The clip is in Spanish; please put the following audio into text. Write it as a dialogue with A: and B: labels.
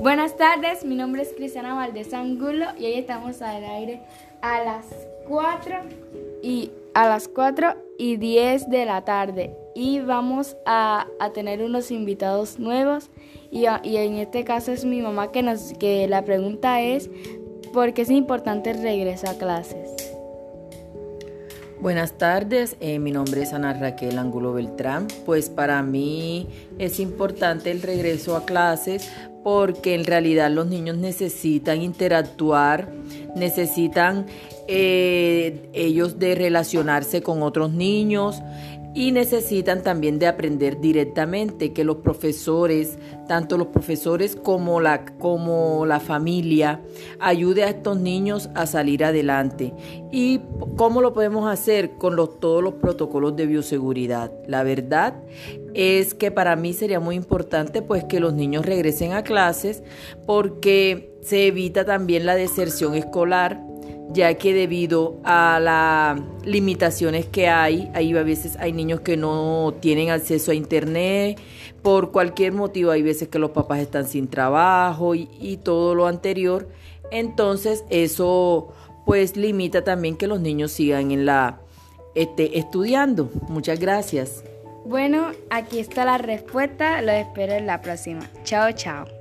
A: Buenas tardes, mi nombre es Cristiana Valdés Angulo y hoy estamos al aire a las 4 y a las 4 y 10 de la tarde y vamos a, a tener unos invitados nuevos y, y, en este caso es mi mamá que nos que la pregunta es ¿por qué es importante el regreso a clases?
B: Buenas tardes, eh, mi nombre es Ana Raquel Angulo Beltrán. Pues para mí es importante el regreso a clases porque en realidad los niños necesitan interactuar, necesitan eh, ellos de relacionarse con otros niños, y necesitan también de aprender directamente que los profesores, tanto los profesores como la, como la familia, ayude a estos niños a salir adelante. ¿Y cómo lo podemos hacer? Con los, todos los protocolos de bioseguridad. La verdad es que para mí sería muy importante pues que los niños regresen a clases porque se evita también la deserción escolar ya que debido a las limitaciones que hay, ahí a veces hay niños que no tienen acceso a internet, por cualquier motivo hay veces que los papás están sin trabajo y, todo lo anterior, entonces eso pues limita también que los niños sigan en la este, estudiando. Muchas gracias.
A: Bueno, aquí está la respuesta, lo espero en la próxima. Chao, chao.